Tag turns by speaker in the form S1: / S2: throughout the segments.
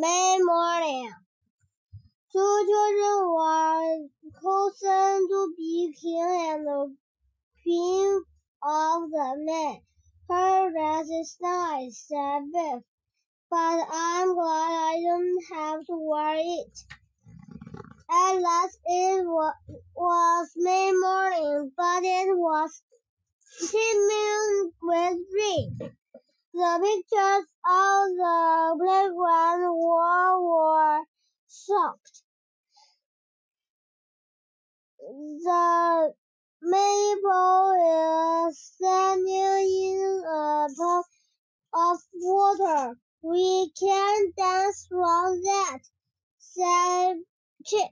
S1: May morning. Two children were chosen to be king and queen of the May. Her dress is nice, said Biff, but I'm glad I don't have to wear it. At last it was May morning, but it was teeming with rain. The pictures of the playground soaked. The maypole is standing in a pot of water. We can dance around that, said Chip.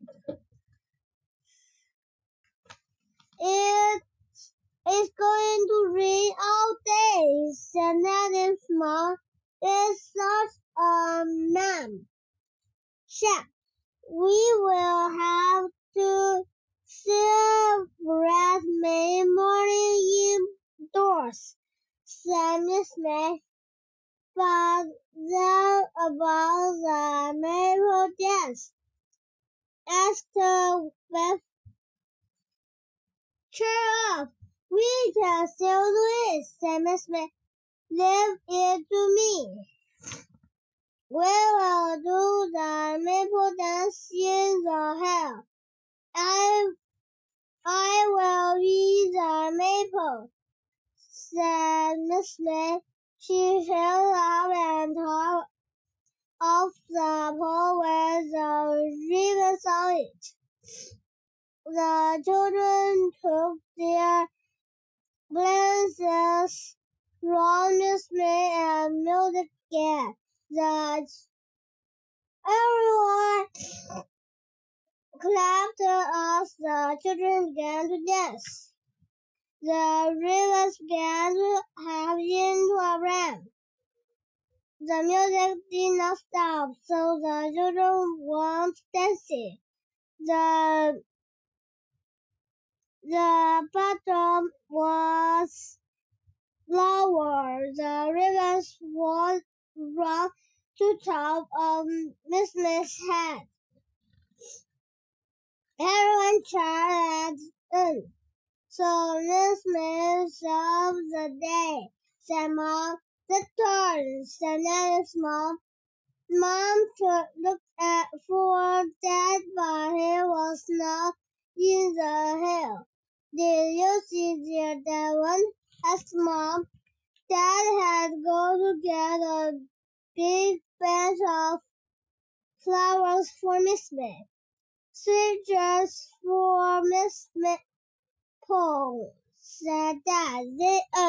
S1: It is going to rain all day, said Ned's mom. It's such a man. Chip, we will have to celebrate May morning indoors, said Miss May. But then about the maypole dance, asked Beth. Cheer up, we can still do it, said Miss May. Leave it to me. We will do the maypole dance in the hell. I, I will be the maypole, said Miss May. She held up and tore off the pole with the ribbons on it. The children took their places round Miss May and music began. The everyone clapped as the children began to dance. The rivers began to have into a rhyme. The music did not stop, so the children went dancing. The the bottom was lower. The rivers was to top of Miss May's head. Everyone cheered in. So Miss May saved the day, said Mom. The turn, said Ned's mom. Mom looked at for Dad, but he was not in the hill. Did you see dear Dad one? asked Mom. Dad had gone to get a big bunch of flowers for Miss May. Sweet just for Miss May, Paul said Dad. They uh,